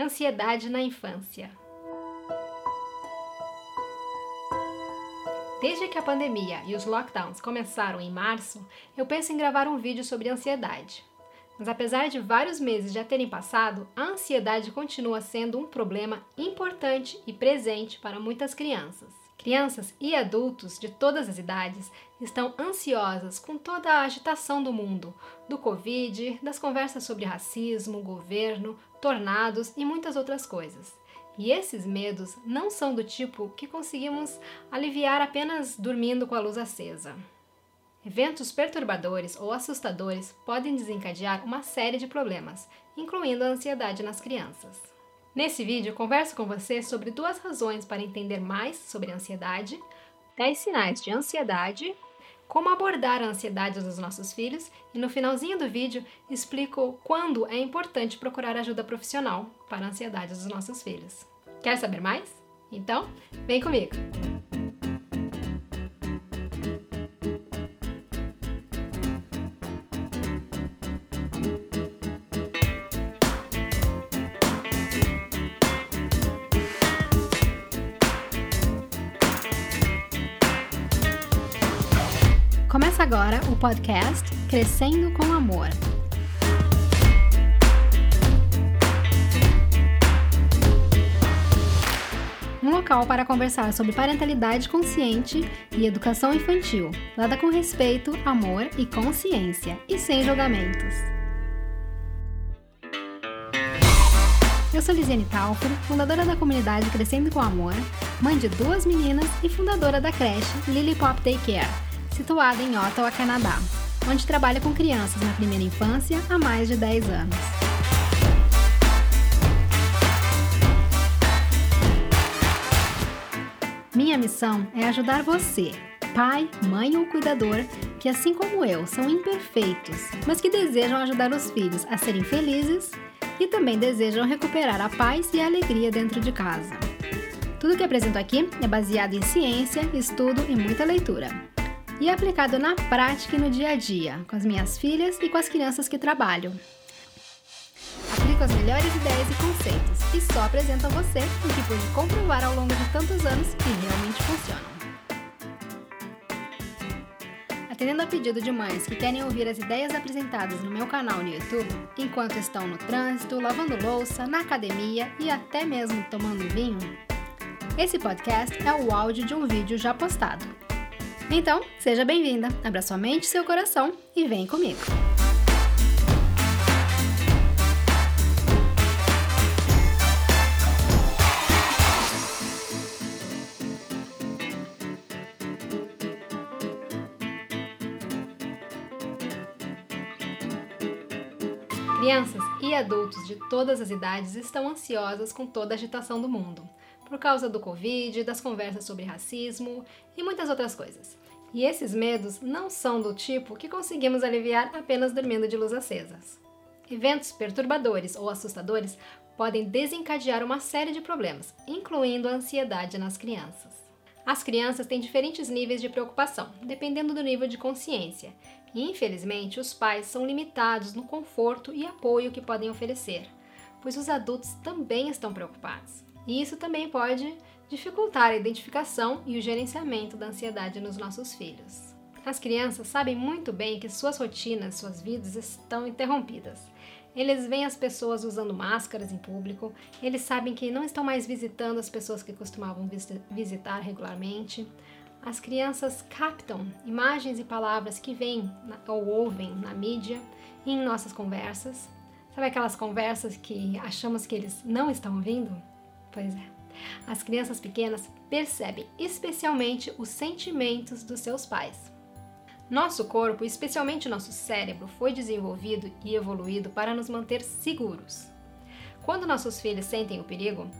Ansiedade na infância. Desde que a pandemia e os lockdowns começaram em março, eu penso em gravar um vídeo sobre ansiedade. Mas apesar de vários meses já terem passado, a ansiedade continua sendo um problema importante e presente para muitas crianças. Crianças e adultos de todas as idades estão ansiosas com toda a agitação do mundo, do Covid, das conversas sobre racismo, governo, tornados e muitas outras coisas. E esses medos não são do tipo que conseguimos aliviar apenas dormindo com a luz acesa. Eventos perturbadores ou assustadores podem desencadear uma série de problemas, incluindo a ansiedade nas crianças. Nesse vídeo, converso com você sobre duas razões para entender mais sobre a ansiedade, 10 sinais de ansiedade, como abordar a ansiedade dos nossos filhos e no finalzinho do vídeo explico quando é importante procurar ajuda profissional para a ansiedade dos nossos filhos. Quer saber mais? Então, vem comigo! Agora o podcast Crescendo com Amor. Um local para conversar sobre parentalidade consciente e educação infantil, dada com respeito, amor e consciência, e sem julgamentos. Eu sou Lisiane Talfer, fundadora da comunidade Crescendo com Amor, mãe de duas meninas e fundadora da creche Lily Pop Daycare situada em Ottawa, Canadá, onde trabalha com crianças na primeira infância há mais de 10 anos. Minha missão é ajudar você, pai, mãe ou cuidador, que assim como eu são imperfeitos, mas que desejam ajudar os filhos a serem felizes e também desejam recuperar a paz e a alegria dentro de casa. Tudo que apresento aqui é baseado em ciência, estudo e muita leitura e aplicado na prática e no dia a dia, com as minhas filhas e com as crianças que trabalho. Aplico as melhores ideias e conceitos e só apresento a você o que pude comprovar ao longo de tantos anos que realmente funcionam. Atendendo a pedido de mães que querem ouvir as ideias apresentadas no meu canal no YouTube, enquanto estão no trânsito, lavando louça, na academia e até mesmo tomando vinho, esse podcast é o áudio de um vídeo já postado então, seja bem-vinda, abra sua mente e seu coração e vem comigo. Crianças e adultos de todas as idades estão ansiosos com toda a agitação do mundo por causa do Covid, das conversas sobre racismo e muitas outras coisas. E esses medos não são do tipo que conseguimos aliviar apenas dormindo de luz acesas. Eventos perturbadores ou assustadores podem desencadear uma série de problemas, incluindo a ansiedade nas crianças. As crianças têm diferentes níveis de preocupação, dependendo do nível de consciência, e infelizmente os pais são limitados no conforto e apoio que podem oferecer, pois os adultos também estão preocupados. E isso também pode dificultar a identificação e o gerenciamento da ansiedade nos nossos filhos. As crianças sabem muito bem que suas rotinas, suas vidas estão interrompidas. Eles veem as pessoas usando máscaras em público, eles sabem que não estão mais visitando as pessoas que costumavam visitar regularmente. As crianças captam imagens e palavras que vêm ou ouvem na mídia e em nossas conversas. Sabe aquelas conversas que achamos que eles não estão ouvindo? Pois é. As crianças pequenas percebem especialmente os sentimentos dos seus pais. Nosso corpo, especialmente nosso cérebro, foi desenvolvido e evoluído para nos manter seguros. Quando nossos filhos sentem o perigo,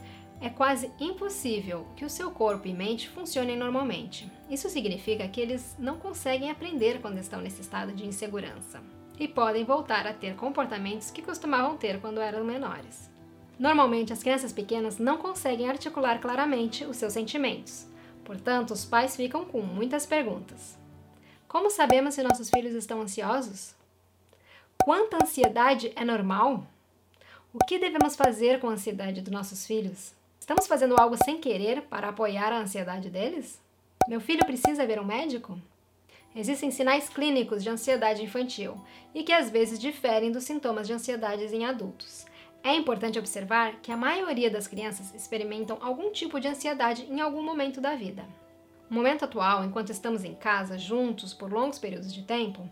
é quase impossível que o seu corpo e mente funcionem normalmente. Isso significa que eles não conseguem aprender quando estão nesse estado de insegurança e podem voltar a ter comportamentos que costumavam ter quando eram menores. Normalmente, as crianças pequenas não conseguem articular claramente os seus sentimentos. Portanto, os pais ficam com muitas perguntas. Como sabemos se nossos filhos estão ansiosos? Quanta ansiedade é normal? O que devemos fazer com a ansiedade dos nossos filhos? Estamos fazendo algo sem querer para apoiar a ansiedade deles? Meu filho precisa ver um médico? Existem sinais clínicos de ansiedade infantil e que às vezes diferem dos sintomas de ansiedade em adultos. É importante observar que a maioria das crianças experimentam algum tipo de ansiedade em algum momento da vida. O momento atual, enquanto estamos em casa juntos por longos períodos de tempo,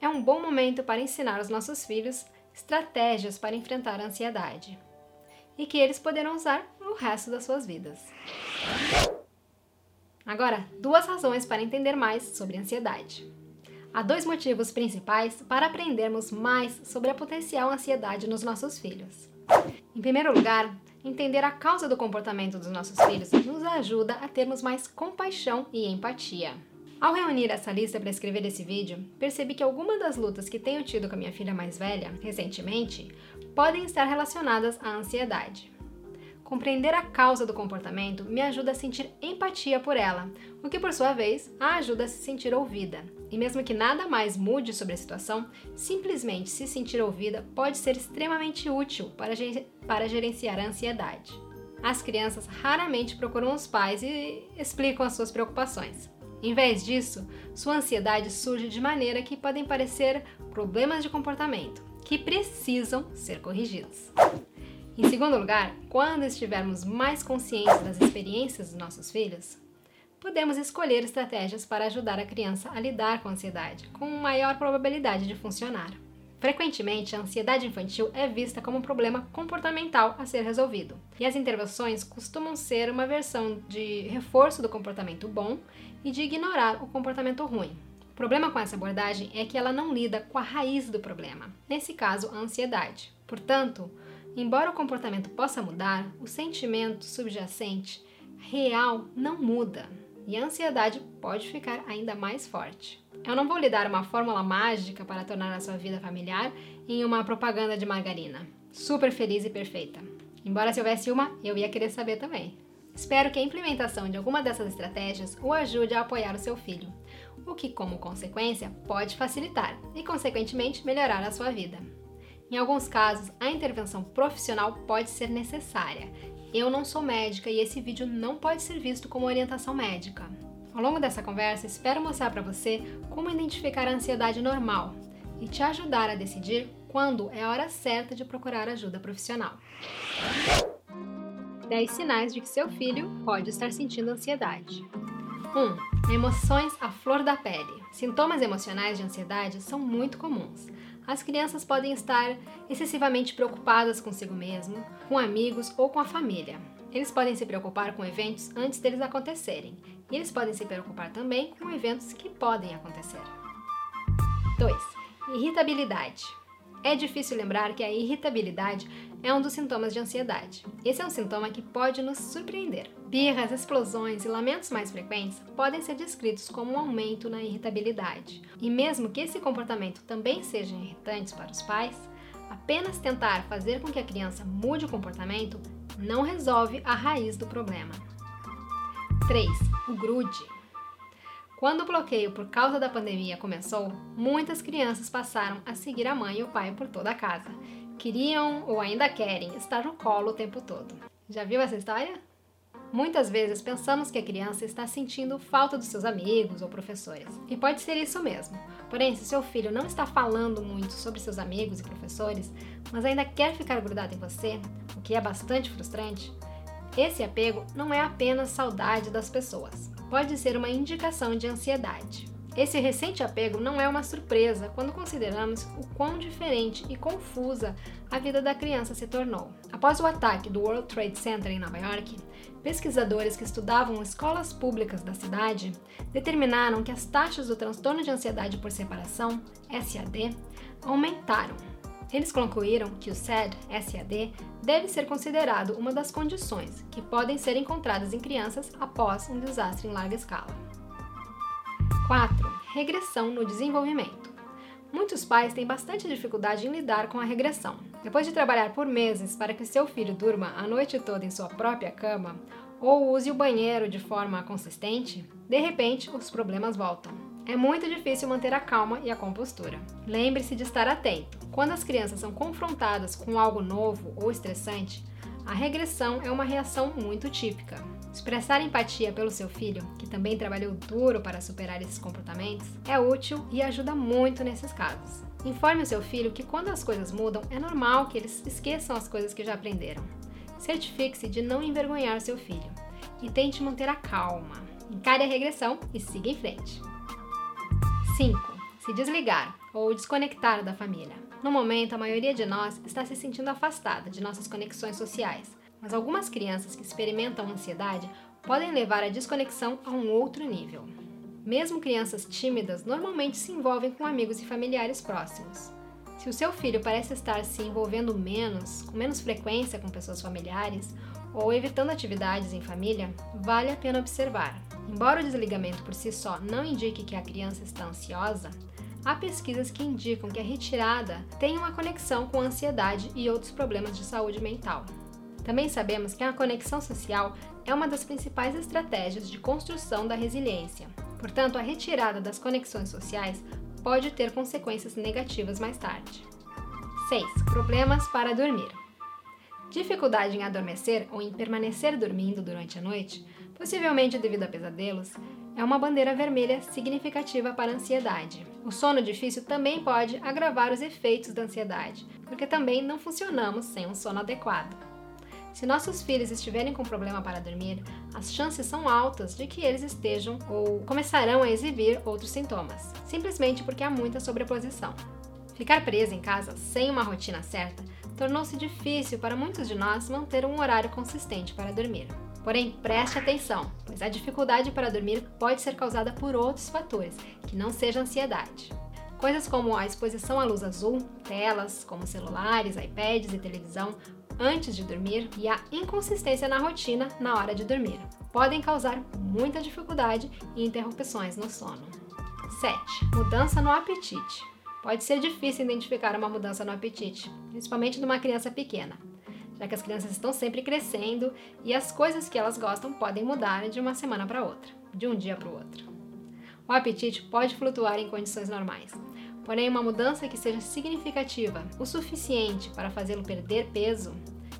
é um bom momento para ensinar aos nossos filhos estratégias para enfrentar a ansiedade e que eles poderão usar no resto das suas vidas. Agora, duas razões para entender mais sobre ansiedade. Há dois motivos principais para aprendermos mais sobre a potencial ansiedade nos nossos filhos. Em primeiro lugar, entender a causa do comportamento dos nossos filhos nos ajuda a termos mais compaixão e empatia. Ao reunir essa lista para escrever esse vídeo, percebi que algumas das lutas que tenho tido com a minha filha mais velha, recentemente, podem estar relacionadas à ansiedade. Compreender a causa do comportamento me ajuda a sentir empatia por ela, o que por sua vez a ajuda a se sentir ouvida. E mesmo que nada mais mude sobre a situação, simplesmente se sentir ouvida pode ser extremamente útil para, para gerenciar a ansiedade. As crianças raramente procuram os pais e explicam as suas preocupações. Em vez disso, sua ansiedade surge de maneira que podem parecer problemas de comportamento, que precisam ser corrigidos. Em segundo lugar, quando estivermos mais conscientes das experiências dos nossos filhos, podemos escolher estratégias para ajudar a criança a lidar com a ansiedade, com maior probabilidade de funcionar. Frequentemente, a ansiedade infantil é vista como um problema comportamental a ser resolvido, e as intervenções costumam ser uma versão de reforço do comportamento bom e de ignorar o comportamento ruim. O problema com essa abordagem é que ela não lida com a raiz do problema, nesse caso, a ansiedade. Portanto, Embora o comportamento possa mudar, o sentimento subjacente real não muda e a ansiedade pode ficar ainda mais forte. Eu não vou lhe dar uma fórmula mágica para tornar a sua vida familiar em uma propaganda de margarina, super feliz e perfeita. Embora se houvesse uma, eu ia querer saber também. Espero que a implementação de alguma dessas estratégias o ajude a apoiar o seu filho, o que, como consequência, pode facilitar e, consequentemente, melhorar a sua vida. Em alguns casos, a intervenção profissional pode ser necessária. Eu não sou médica e esse vídeo não pode ser visto como orientação médica. Ao longo dessa conversa, espero mostrar para você como identificar a ansiedade normal e te ajudar a decidir quando é a hora certa de procurar ajuda profissional. 10 sinais de que seu filho pode estar sentindo ansiedade. 1. Emoções à flor da pele. Sintomas emocionais de ansiedade são muito comuns as crianças podem estar excessivamente preocupadas consigo mesmo, com amigos ou com a família. Eles podem se preocupar com eventos antes deles acontecerem, e eles podem se preocupar também com eventos que podem acontecer. 2. Irritabilidade. É difícil lembrar que a irritabilidade é um dos sintomas de ansiedade. Esse é um sintoma que pode nos surpreender. Birras, explosões e lamentos mais frequentes podem ser descritos como um aumento na irritabilidade. E mesmo que esse comportamento também seja irritante para os pais, apenas tentar fazer com que a criança mude o comportamento não resolve a raiz do problema. 3. O grude. Quando o bloqueio por causa da pandemia começou, muitas crianças passaram a seguir a mãe e o pai por toda a casa. Queriam ou ainda querem estar no colo o tempo todo. Já viu essa história? Muitas vezes pensamos que a criança está sentindo falta dos seus amigos ou professores. E pode ser isso mesmo. Porém, se seu filho não está falando muito sobre seus amigos e professores, mas ainda quer ficar grudado em você, o que é bastante frustrante, esse apego não é apenas saudade das pessoas pode ser uma indicação de ansiedade. Esse recente apego não é uma surpresa quando consideramos o quão diferente e confusa a vida da criança se tornou. Após o ataque do World Trade Center em Nova York, pesquisadores que estudavam escolas públicas da cidade determinaram que as taxas do transtorno de ansiedade por separação, SAD, aumentaram eles concluíram que o SAD, SAD, deve ser considerado uma das condições que podem ser encontradas em crianças após um desastre em larga escala. 4. Regressão no desenvolvimento. Muitos pais têm bastante dificuldade em lidar com a regressão. Depois de trabalhar por meses para que seu filho durma a noite toda em sua própria cama ou use o banheiro de forma consistente, de repente os problemas voltam. é muito difícil manter a calma e a compostura. Lembre-se de estar atento. Quando as crianças são confrontadas com algo novo ou estressante, a regressão é uma reação muito típica. Expressar empatia pelo seu filho, que também trabalhou duro para superar esses comportamentos, é útil e ajuda muito nesses casos. Informe o seu filho que quando as coisas mudam, é normal que eles esqueçam as coisas que já aprenderam. Certifique-se de não envergonhar seu filho e tente manter a calma. Encare a regressão e siga em frente. 5. Se desligar ou desconectar da família. No momento, a maioria de nós está se sentindo afastada de nossas conexões sociais, mas algumas crianças que experimentam ansiedade podem levar a desconexão a um outro nível. Mesmo crianças tímidas normalmente se envolvem com amigos e familiares próximos. Se o seu filho parece estar se envolvendo menos, com menos frequência com pessoas familiares, ou evitando atividades em família, vale a pena observar. Embora o desligamento por si só não indique que a criança está ansiosa, há pesquisas que indicam que a retirada tem uma conexão com ansiedade e outros problemas de saúde mental. Também sabemos que a conexão social é uma das principais estratégias de construção da resiliência. Portanto, a retirada das conexões sociais pode ter consequências negativas mais tarde. 6. Problemas para dormir. Dificuldade em adormecer ou em permanecer dormindo durante a noite, possivelmente devido a pesadelos, é uma bandeira vermelha significativa para a ansiedade. O sono difícil também pode agravar os efeitos da ansiedade, porque também não funcionamos sem um sono adequado. Se nossos filhos estiverem com problema para dormir, as chances são altas de que eles estejam ou começarão a exibir outros sintomas, simplesmente porque há muita sobreposição. Ficar preso em casa sem uma rotina certa tornou-se difícil para muitos de nós manter um horário consistente para dormir. Porém, preste atenção, pois a dificuldade para dormir pode ser causada por outros fatores, que não seja ansiedade. Coisas como a exposição à luz azul, telas como celulares, iPads e televisão antes de dormir e a inconsistência na rotina na hora de dormir podem causar muita dificuldade e interrupções no sono. 7. Mudança no apetite. Pode ser difícil identificar uma mudança no apetite, principalmente numa criança pequena, já que as crianças estão sempre crescendo e as coisas que elas gostam podem mudar de uma semana para outra, de um dia para o outro. O apetite pode flutuar em condições normais, porém, uma mudança que seja significativa o suficiente para fazê-lo perder peso,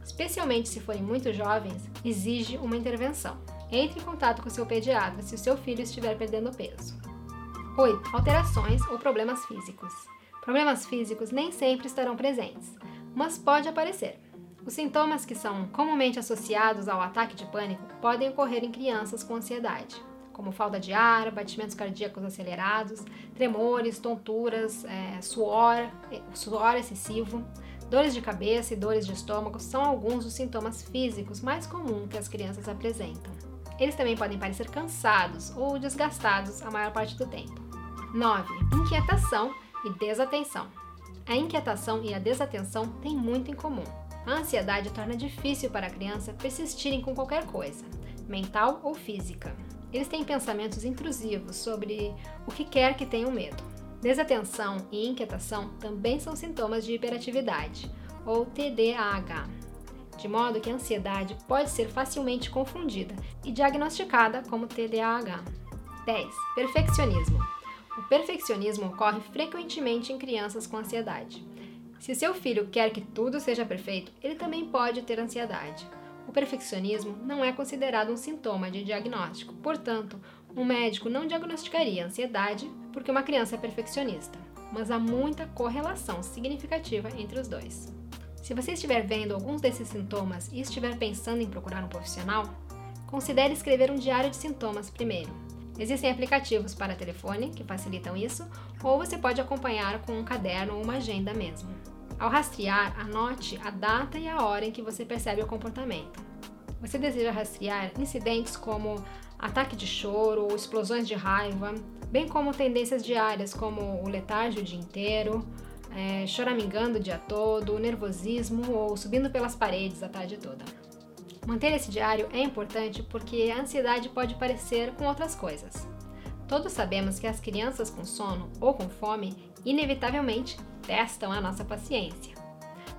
especialmente se forem muito jovens, exige uma intervenção. Entre em contato com seu pediatra se o seu filho estiver perdendo peso. 8. Alterações ou problemas físicos. Problemas físicos nem sempre estarão presentes, mas pode aparecer. Os sintomas que são comumente associados ao ataque de pânico podem ocorrer em crianças com ansiedade, como falta de ar, batimentos cardíacos acelerados, tremores, tonturas, é, suor, suor excessivo, dores de cabeça e dores de estômago são alguns dos sintomas físicos mais comuns que as crianças apresentam. Eles também podem parecer cansados ou desgastados a maior parte do tempo. 9. Inquietação e desatenção. A inquietação e a desatenção têm muito em comum. A ansiedade torna difícil para a criança persistirem com qualquer coisa, mental ou física. Eles têm pensamentos intrusivos sobre o que quer que tenham medo. Desatenção e inquietação também são sintomas de hiperatividade, ou TDAH, de modo que a ansiedade pode ser facilmente confundida e diagnosticada como TDAH. 10. Perfeccionismo. O perfeccionismo ocorre frequentemente em crianças com ansiedade. Se seu filho quer que tudo seja perfeito, ele também pode ter ansiedade. O perfeccionismo não é considerado um sintoma de diagnóstico, portanto, um médico não diagnosticaria ansiedade porque uma criança é perfeccionista, mas há muita correlação significativa entre os dois. Se você estiver vendo alguns desses sintomas e estiver pensando em procurar um profissional, considere escrever um diário de sintomas primeiro Existem aplicativos para telefone que facilitam isso, ou você pode acompanhar com um caderno ou uma agenda mesmo. Ao rastrear, anote a data e a hora em que você percebe o comportamento. Você deseja rastrear incidentes como ataque de choro ou explosões de raiva, bem como tendências diárias como o letargo o dia inteiro, é, choramingando o dia todo, nervosismo ou subindo pelas paredes a tarde toda. Manter esse diário é importante porque a ansiedade pode parecer com outras coisas. Todos sabemos que as crianças com sono ou com fome inevitavelmente testam a nossa paciência.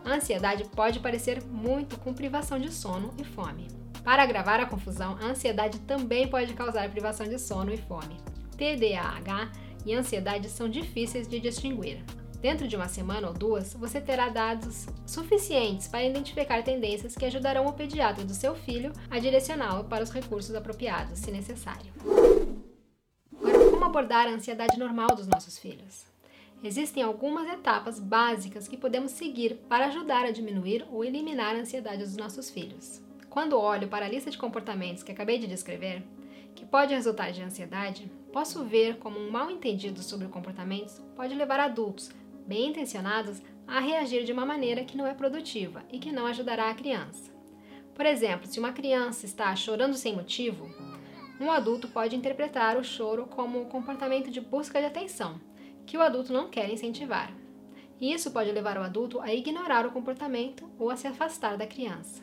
A ansiedade pode parecer muito com privação de sono e fome. Para agravar a confusão, a ansiedade também pode causar privação de sono e fome. TDAH e ansiedade são difíceis de distinguir. Dentro de uma semana ou duas, você terá dados suficientes para identificar tendências que ajudarão o pediatra do seu filho a direcioná-lo para os recursos apropriados, se necessário. Agora, como abordar a ansiedade normal dos nossos filhos? Existem algumas etapas básicas que podemos seguir para ajudar a diminuir ou eliminar a ansiedade dos nossos filhos. Quando olho para a lista de comportamentos que acabei de descrever, que pode resultar de ansiedade, posso ver como um mal entendido sobre o comportamento pode levar adultos, bem intencionados, a reagir de uma maneira que não é produtiva e que não ajudará a criança. Por exemplo, se uma criança está chorando sem motivo, um adulto pode interpretar o choro como um comportamento de busca de atenção que o adulto não quer incentivar. Isso pode levar o adulto a ignorar o comportamento ou a se afastar da criança.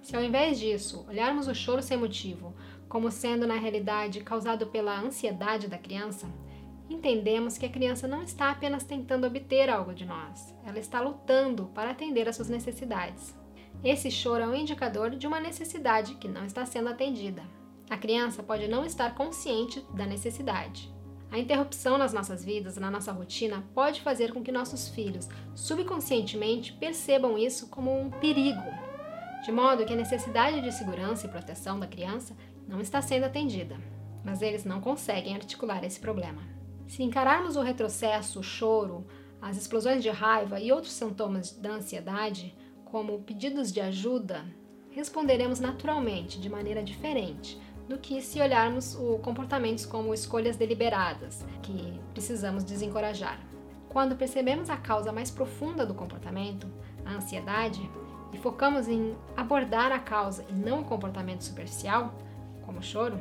Se ao invés disso olharmos o choro sem motivo como sendo na realidade causado pela ansiedade da criança, entendemos que a criança não está apenas tentando obter algo de nós, ela está lutando para atender às suas necessidades. Esse choro é um indicador de uma necessidade que não está sendo atendida. A criança pode não estar consciente da necessidade, a interrupção nas nossas vidas, na nossa rotina, pode fazer com que nossos filhos subconscientemente percebam isso como um perigo, de modo que a necessidade de segurança e proteção da criança não está sendo atendida, mas eles não conseguem articular esse problema. Se encararmos o retrocesso, o choro, as explosões de raiva e outros sintomas da ansiedade como pedidos de ajuda, responderemos naturalmente, de maneira diferente, do que se olharmos o comportamentos como escolhas deliberadas, que precisamos desencorajar. Quando percebemos a causa mais profunda do comportamento, a ansiedade, e focamos em abordar a causa e não o comportamento superficial, como choro,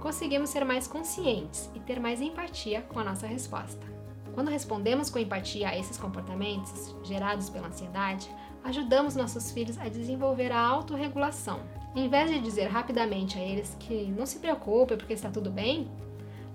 conseguimos ser mais conscientes e ter mais empatia com a nossa resposta. Quando respondemos com empatia a esses comportamentos gerados pela ansiedade, ajudamos nossos filhos a desenvolver a autorregulação em vez de dizer rapidamente a eles que não se preocupe porque está tudo bem,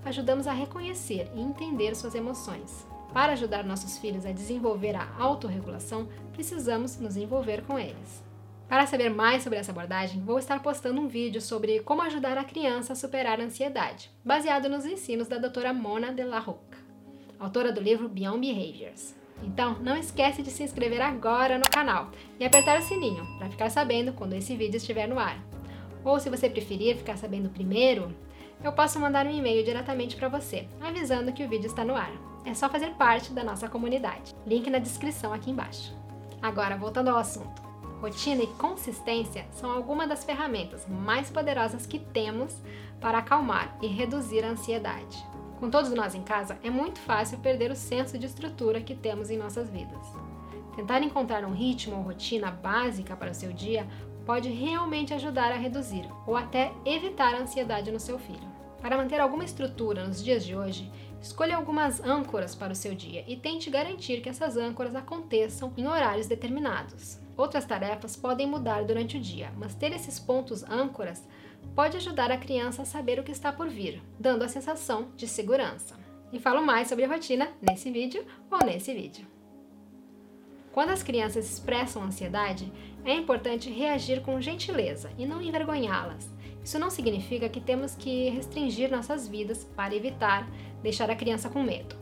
ajudamos a reconhecer e entender suas emoções. Para ajudar nossos filhos a desenvolver a autorregulação, precisamos nos envolver com eles. Para saber mais sobre essa abordagem, vou estar postando um vídeo sobre como ajudar a criança a superar a ansiedade, baseado nos ensinos da doutora Mona de la Rocca, autora do livro Beyond Behaviors. Então, não esquece de se inscrever agora no canal e apertar o sininho para ficar sabendo quando esse vídeo estiver no ar. Ou se você preferir ficar sabendo primeiro, eu posso mandar um e-mail diretamente para você, avisando que o vídeo está no ar. É só fazer parte da nossa comunidade. Link na descrição aqui embaixo. Agora, voltando ao assunto. Rotina e consistência são algumas das ferramentas mais poderosas que temos para acalmar e reduzir a ansiedade. Com todos nós em casa, é muito fácil perder o senso de estrutura que temos em nossas vidas. Tentar encontrar um ritmo ou rotina básica para o seu dia pode realmente ajudar a reduzir ou até evitar a ansiedade no seu filho. Para manter alguma estrutura nos dias de hoje, escolha algumas âncoras para o seu dia e tente garantir que essas âncoras aconteçam em horários determinados. Outras tarefas podem mudar durante o dia, mas ter esses pontos âncoras pode ajudar a criança a saber o que está por vir, dando a sensação de segurança. E falo mais sobre a rotina nesse vídeo ou nesse vídeo. Quando as crianças expressam ansiedade, é importante reagir com gentileza e não envergonhá-las. Isso não significa que temos que restringir nossas vidas para evitar deixar a criança com medo.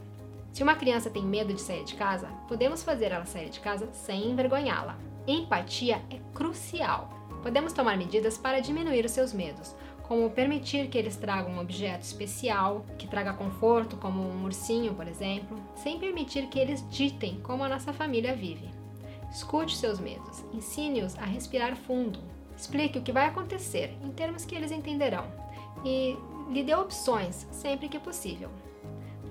Se uma criança tem medo de sair de casa, podemos fazer ela sair de casa sem envergonhá-la. Empatia é crucial podemos tomar medidas para diminuir os seus medos, como permitir que eles tragam um objeto especial, que traga conforto, como um ursinho, por exemplo, sem permitir que eles ditem como a nossa família vive. Escute seus medos, ensine-os a respirar fundo, explique o que vai acontecer em termos que eles entenderão e lhe dê opções sempre que possível.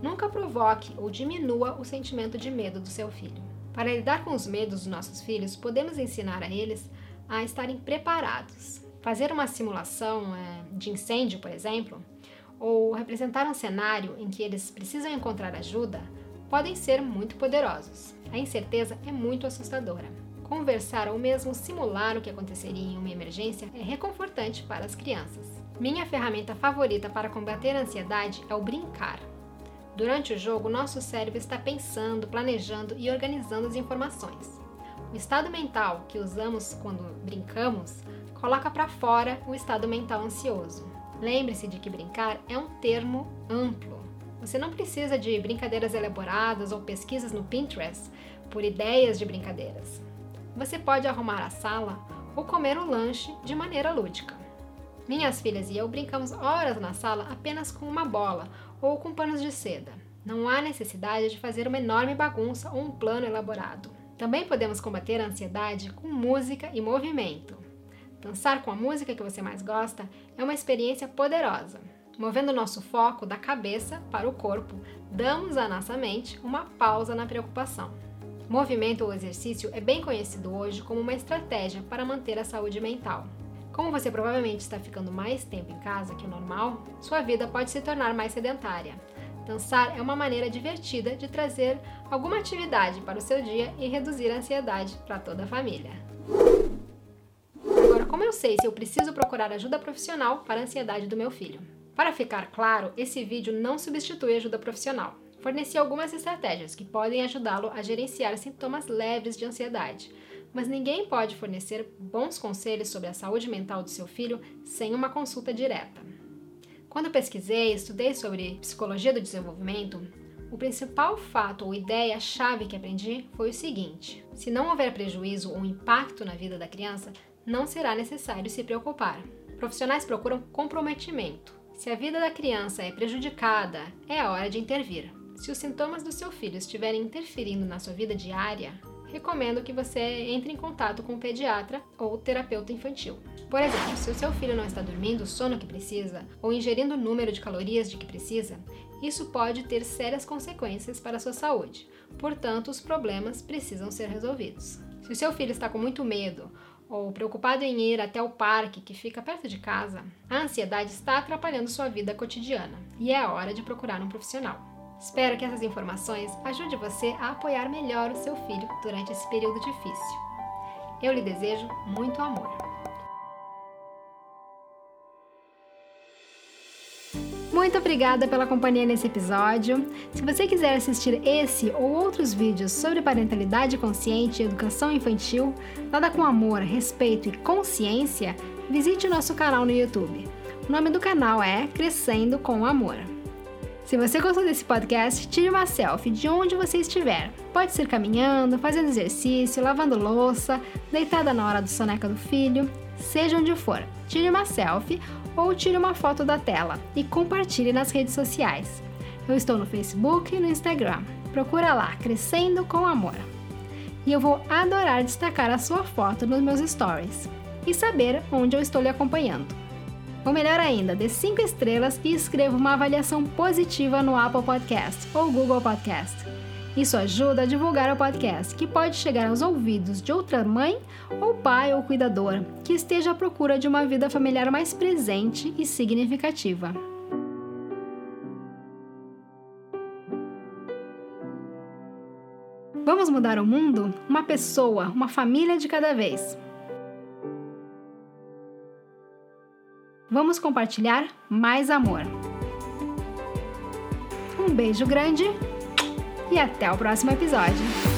Nunca provoque ou diminua o sentimento de medo do seu filho. Para lidar com os medos dos nossos filhos, podemos ensinar a eles a estarem preparados. Fazer uma simulação é, de incêndio, por exemplo, ou representar um cenário em que eles precisam encontrar ajuda podem ser muito poderosos. A incerteza é muito assustadora. Conversar ou mesmo simular o que aconteceria em uma emergência é reconfortante para as crianças. Minha ferramenta favorita para combater a ansiedade é o brincar. Durante o jogo, nosso cérebro está pensando, planejando e organizando as informações. O estado mental que usamos quando brincamos coloca para fora o estado mental ansioso. Lembre-se de que brincar é um termo amplo. Você não precisa de brincadeiras elaboradas ou pesquisas no Pinterest por ideias de brincadeiras. Você pode arrumar a sala ou comer o lanche de maneira lúdica. Minhas filhas e eu brincamos horas na sala apenas com uma bola ou com panos de seda. Não há necessidade de fazer uma enorme bagunça ou um plano elaborado. Também podemos combater a ansiedade com música e movimento. Dançar com a música que você mais gosta é uma experiência poderosa. Movendo nosso foco da cabeça para o corpo, damos à nossa mente uma pausa na preocupação. Movimento ou exercício é bem conhecido hoje como uma estratégia para manter a saúde mental. Como você provavelmente está ficando mais tempo em casa que o normal, sua vida pode se tornar mais sedentária. Dançar é uma maneira divertida de trazer alguma atividade para o seu dia e reduzir a ansiedade para toda a família. Agora, como eu sei se eu preciso procurar ajuda profissional para a ansiedade do meu filho? Para ficar claro, esse vídeo não substitui ajuda profissional. Forneci algumas estratégias que podem ajudá-lo a gerenciar sintomas leves de ansiedade, mas ninguém pode fornecer bons conselhos sobre a saúde mental do seu filho sem uma consulta direta. Quando pesquisei e estudei sobre psicologia do desenvolvimento, o principal fato ou ideia-chave que aprendi foi o seguinte: se não houver prejuízo ou impacto na vida da criança, não será necessário se preocupar. Profissionais procuram comprometimento. Se a vida da criança é prejudicada, é a hora de intervir. Se os sintomas do seu filho estiverem interferindo na sua vida diária, recomendo que você entre em contato com o pediatra ou terapeuta infantil. Por exemplo, se o seu filho não está dormindo o sono que precisa ou ingerindo o número de calorias de que precisa, isso pode ter sérias consequências para a sua saúde. Portanto, os problemas precisam ser resolvidos. Se o seu filho está com muito medo ou preocupado em ir até o parque que fica perto de casa, a ansiedade está atrapalhando sua vida cotidiana e é hora de procurar um profissional. Espero que essas informações ajudem você a apoiar melhor o seu filho durante esse período difícil. Eu lhe desejo muito amor. Muito obrigada pela companhia nesse episódio. Se você quiser assistir esse ou outros vídeos sobre parentalidade consciente e educação infantil, nada com amor, respeito e consciência, visite o nosso canal no YouTube. O nome do canal é Crescendo com Amor. Se você gostou desse podcast, tire uma selfie de onde você estiver. Pode ser caminhando, fazendo exercício, lavando louça, deitada na hora do soneca do filho, seja onde for. Tire uma selfie ou tire uma foto da tela e compartilhe nas redes sociais. Eu estou no Facebook e no Instagram. Procura lá, Crescendo com Amor. E eu vou adorar destacar a sua foto nos meus stories e saber onde eu estou lhe acompanhando. Ou melhor ainda, dê 5 estrelas e escreva uma avaliação positiva no Apple Podcast ou Google Podcast. Isso ajuda a divulgar o podcast, que pode chegar aos ouvidos de outra mãe ou pai ou cuidador que esteja à procura de uma vida familiar mais presente e significativa. Vamos mudar o mundo? Uma pessoa, uma família de cada vez. Vamos compartilhar mais amor. Um beijo grande e até o próximo episódio.